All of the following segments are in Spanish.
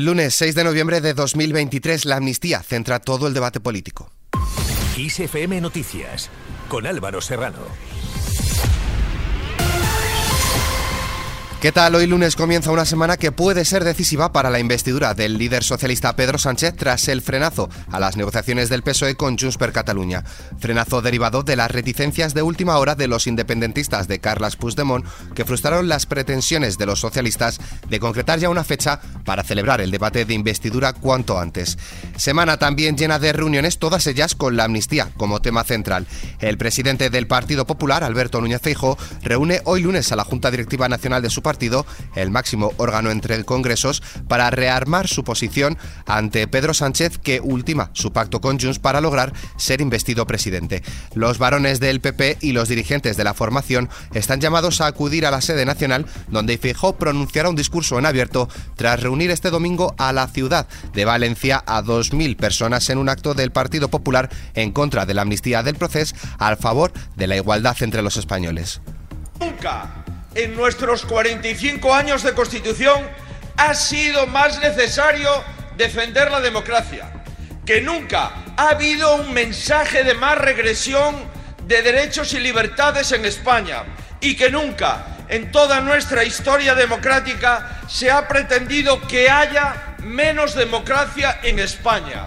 Lunes 6 de noviembre de 2023, la amnistía centra todo el debate político. ISFM Noticias, con Álvaro Serrano. ¿Qué tal? Hoy lunes comienza una semana que puede ser decisiva para la investidura del líder socialista Pedro Sánchez tras el frenazo a las negociaciones del PSOE con Junts per Catalunya. Frenazo derivado de las reticencias de última hora de los independentistas de Carles Puigdemont que frustraron las pretensiones de los socialistas de concretar ya una fecha para celebrar el debate de investidura cuanto antes. Semana también llena de reuniones, todas ellas con la amnistía como tema central. El presidente del Partido Popular, Alberto Núñez Feijóo, reúne hoy lunes a la Junta Directiva Nacional de su partido, el máximo órgano entre congresos, para rearmar su posición ante Pedro Sánchez, que ultima su pacto con Junts para lograr ser investido presidente. Los varones del PP y los dirigentes de la formación están llamados a acudir a la sede nacional, donde Feijóo pronunciará un discurso en abierto tras reunir este domingo a la ciudad de Valencia a 2.000 personas en un acto del Partido Popular en contra de la amnistía del proceso al favor de la igualdad entre los españoles. Nunca en nuestros 45 años de Constitución ha sido más necesario defender la democracia, que nunca ha habido un mensaje de más regresión de derechos y libertades en España y que nunca en toda nuestra historia democrática se ha pretendido que haya menos democracia en España.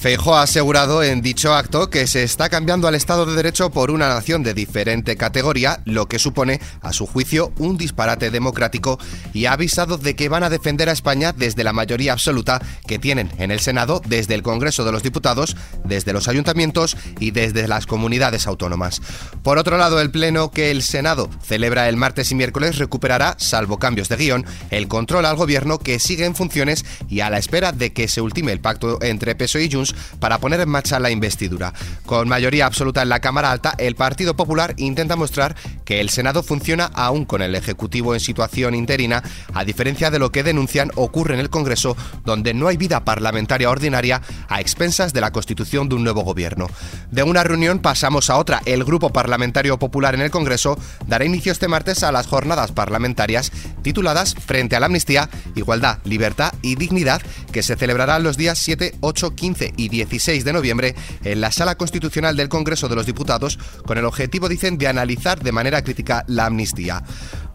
Feijóo ha asegurado en dicho acto que se está cambiando al Estado de Derecho por una nación de diferente categoría, lo que supone, a su juicio, un disparate democrático y ha avisado de que van a defender a España desde la mayoría absoluta que tienen en el Senado, desde el Congreso de los Diputados, desde los ayuntamientos y desde las comunidades autónomas. Por otro lado, el Pleno que el Senado celebra el martes y miércoles recuperará, salvo cambios de guion, el control al Gobierno que sigue en funciones y a la espera de que se ultime el pacto entre PSOE y Junts para poner en marcha la investidura. Con mayoría absoluta en la Cámara Alta, el Partido Popular intenta mostrar que el Senado funciona aún con el Ejecutivo en situación interina, a diferencia de lo que denuncian ocurre en el Congreso, donde no hay vida parlamentaria ordinaria a expensas de la constitución de un nuevo gobierno. De una reunión pasamos a otra. El Grupo Parlamentario Popular en el Congreso dará inicio este martes a las jornadas parlamentarias tituladas Frente a la Amnistía, Igualdad, Libertad y Dignidad, que se celebrarán los días 7, 8, 15 y 16 de noviembre en la Sala Constitucional del Congreso de los Diputados, con el objetivo, dicen, de analizar de manera crítica la amnistía.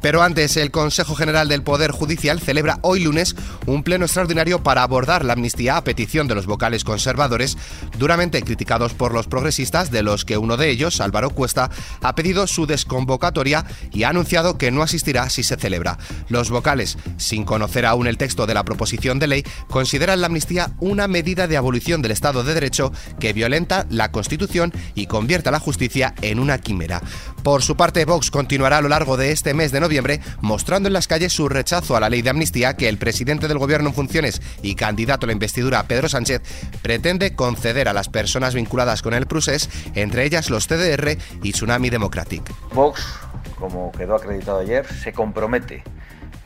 Pero antes, el Consejo General del Poder Judicial celebra hoy lunes un pleno extraordinario para abordar la amnistía a petición de los vocales conservadores, duramente criticados por los progresistas, de los que uno de ellos, Álvaro Cuesta, ha pedido su desconvocatoria y ha anunciado que no asistirá si se celebra. Los vocales, sin conocer aún el texto de la proposición de ley, consideran la amnistía una medida de abolición del Estado de Derecho que violenta la Constitución y convierte a la justicia en una quimera. Por su parte, Vox continuará a lo largo de este mes de noviembre mostrando en las calles su rechazo a la ley de amnistía que el presidente del gobierno en funciones y candidato a la investidura Pedro Sánchez pretende conceder a las personas vinculadas con el procés, entre ellas los CDR y Tsunami Democratic. Vox, como quedó acreditado ayer, se compromete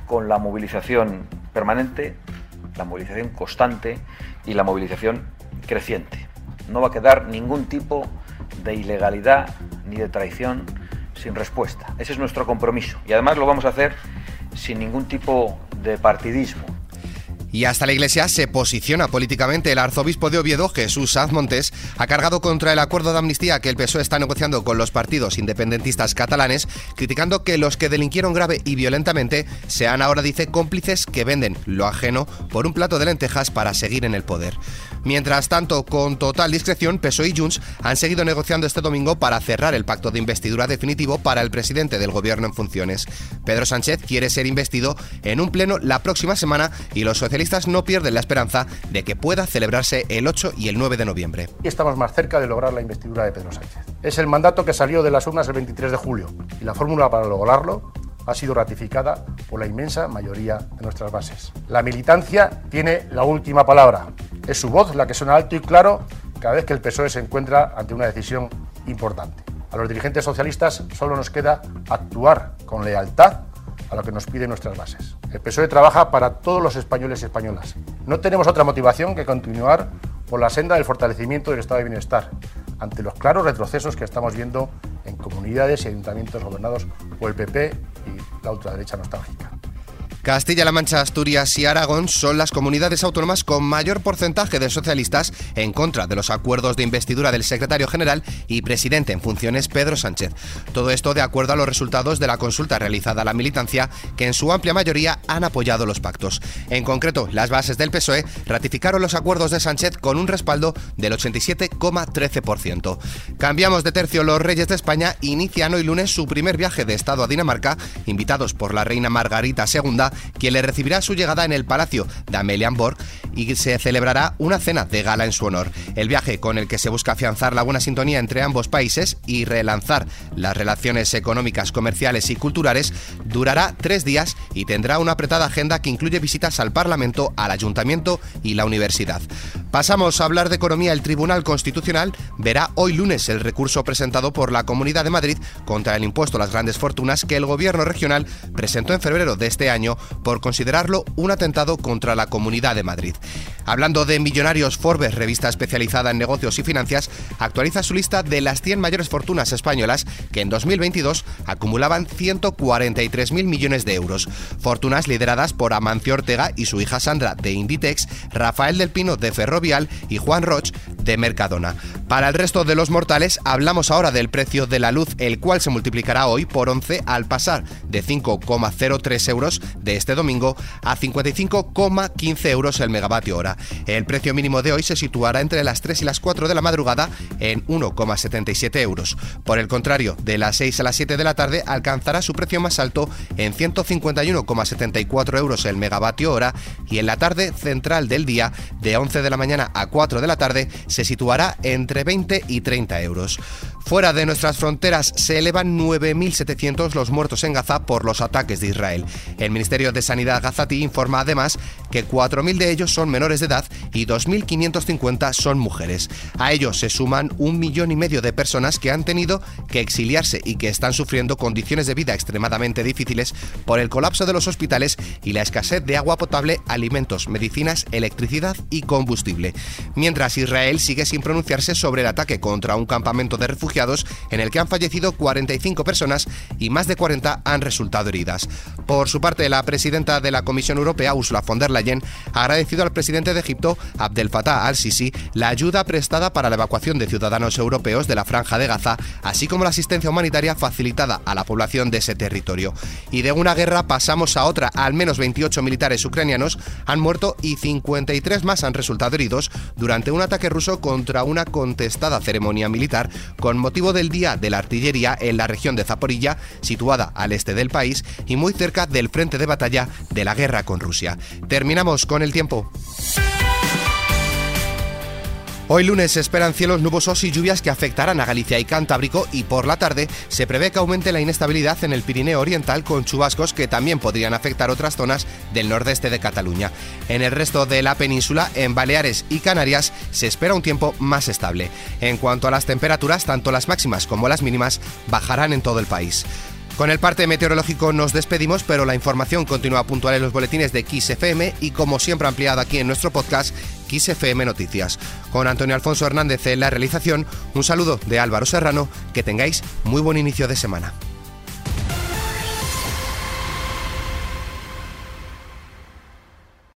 con la movilización permanente, la movilización constante y la movilización creciente. No va a quedar ningún tipo de ilegalidad ni de traición sin respuesta. Ese es nuestro compromiso. Y además lo vamos a hacer sin ningún tipo de partidismo. Y hasta la Iglesia se posiciona políticamente. El arzobispo de Oviedo, Jesús Sanz Montes, ha cargado contra el acuerdo de amnistía que el PSOE está negociando con los partidos independentistas catalanes, criticando que los que delinquieron grave y violentamente sean ahora, dice, cómplices que venden lo ajeno por un plato de lentejas para seguir en el poder. Mientras tanto, con total discreción, PSOE y Junts han seguido negociando este domingo para cerrar el pacto de investidura definitivo para el presidente del gobierno en funciones. Pedro Sánchez quiere ser investido en un pleno la próxima semana y los socialistas no pierden la esperanza de que pueda celebrarse el 8 y el 9 de noviembre. Estamos más cerca de lograr la investidura de Pedro Sánchez. Es el mandato que salió de las urnas el 23 de julio y la fórmula para lograrlo ha sido ratificada por la inmensa mayoría de nuestras bases. La militancia tiene la última palabra. Es su voz la que suena alto y claro cada vez que el PSOE se encuentra ante una decisión importante. A los dirigentes socialistas solo nos queda actuar con lealtad a lo que nos piden nuestras bases. El PSOE trabaja para todos los españoles y españolas. No tenemos otra motivación que continuar por la senda del fortalecimiento del estado de bienestar, ante los claros retrocesos que estamos viendo en comunidades y ayuntamientos gobernados por el PP y la ultraderecha nostálgica. Castilla-La Mancha, Asturias y Aragón son las comunidades autónomas con mayor porcentaje de socialistas en contra de los acuerdos de investidura del secretario general y presidente en funciones Pedro Sánchez. Todo esto de acuerdo a los resultados de la consulta realizada a la militancia, que en su amplia mayoría han apoyado los pactos. En concreto, las bases del PSOE ratificaron los acuerdos de Sánchez con un respaldo del 87,13%. Cambiamos de tercio. Los Reyes de España inician hoy lunes su primer viaje de Estado a Dinamarca, invitados por la reina Margarita II quien le recibirá su llegada en el Palacio de Amelianborg y se celebrará una cena de gala en su honor. El viaje con el que se busca afianzar la buena sintonía entre ambos países y relanzar las relaciones económicas, comerciales y culturales durará tres días y tendrá una apretada agenda que incluye visitas al Parlamento, al Ayuntamiento y la Universidad. Pasamos a hablar de economía. El Tribunal Constitucional verá hoy lunes el recurso presentado por la Comunidad de Madrid contra el impuesto a las grandes fortunas que el Gobierno regional presentó en febrero de este año por considerarlo un atentado contra la Comunidad de Madrid. Hablando de millonarios, Forbes, revista especializada en negocios y finanzas, actualiza su lista de las 100 mayores fortunas españolas que en 2022 acumulaban 143.000 millones de euros. Fortunas lideradas por Amancio Ortega y su hija Sandra de Inditex, Rafael del Pino de Ferrovial y Juan Roch de Mercadona. Para el resto de los mortales, hablamos ahora del precio de la luz, el cual se multiplicará hoy por 11 al pasar de 5,03 euros de este domingo a 55,15 euros el megavatio hora. El precio mínimo de hoy se situará entre las 3 y las 4 de la madrugada en 1,77 euros. Por el contrario, de las 6 a las 7 de la tarde alcanzará su precio más alto en 151,74 euros el megavatio hora y en la tarde central del día, de 11 de la mañana a 4 de la tarde, se situará entre 20 y 30 euros. Fuera de nuestras fronteras se elevan 9.700 los muertos en Gaza por los ataques de Israel. El Ministerio de Sanidad gazatí informa además que 4.000 de ellos son menores de edad y 2.550 son mujeres. A ellos se suman un millón y medio de personas que han tenido que exiliarse y que están sufriendo condiciones de vida extremadamente difíciles por el colapso de los hospitales y la escasez de agua potable, alimentos, medicinas, electricidad y combustible. Mientras Israel sigue sin pronunciarse sobre el ataque contra un campamento de refugiados en el que han fallecido 45 personas y más de 40 han resultado heridas. Por su parte, la presidenta de la Comisión Europea, Ursula von der Leyen, ha agradecido al presidente de Egipto, Abdel Fattah al-Sisi, la ayuda prestada para la evacuación de ciudadanos europeos de la Franja de Gaza, así como la asistencia humanitaria facilitada a la población de ese territorio. Y de una guerra pasamos a otra. Al menos 28 militares ucranianos han muerto y 53 más han resultado heridos durante un ataque ruso contra una contestada ceremonia militar con motivo del Día de la Artillería en la región de Zaporilla, situada al este del país y muy cerca del frente de batalla de la guerra con Rusia. Terminamos con el tiempo. Hoy lunes se esperan cielos nubosos y lluvias que afectarán a Galicia y Cantábrico y por la tarde se prevé que aumente la inestabilidad en el Pirineo Oriental con chubascos que también podrían afectar otras zonas del nordeste de Cataluña. En el resto de la península, en Baleares y Canarias, se espera un tiempo más estable. En cuanto a las temperaturas, tanto las máximas como las mínimas bajarán en todo el país. Con el parte meteorológico nos despedimos, pero la información continúa puntual en los boletines de Kiss FM y como siempre ampliada aquí en nuestro podcast Kiss FM Noticias. Con Antonio Alfonso Hernández en la realización, un saludo de Álvaro Serrano, que tengáis muy buen inicio de semana.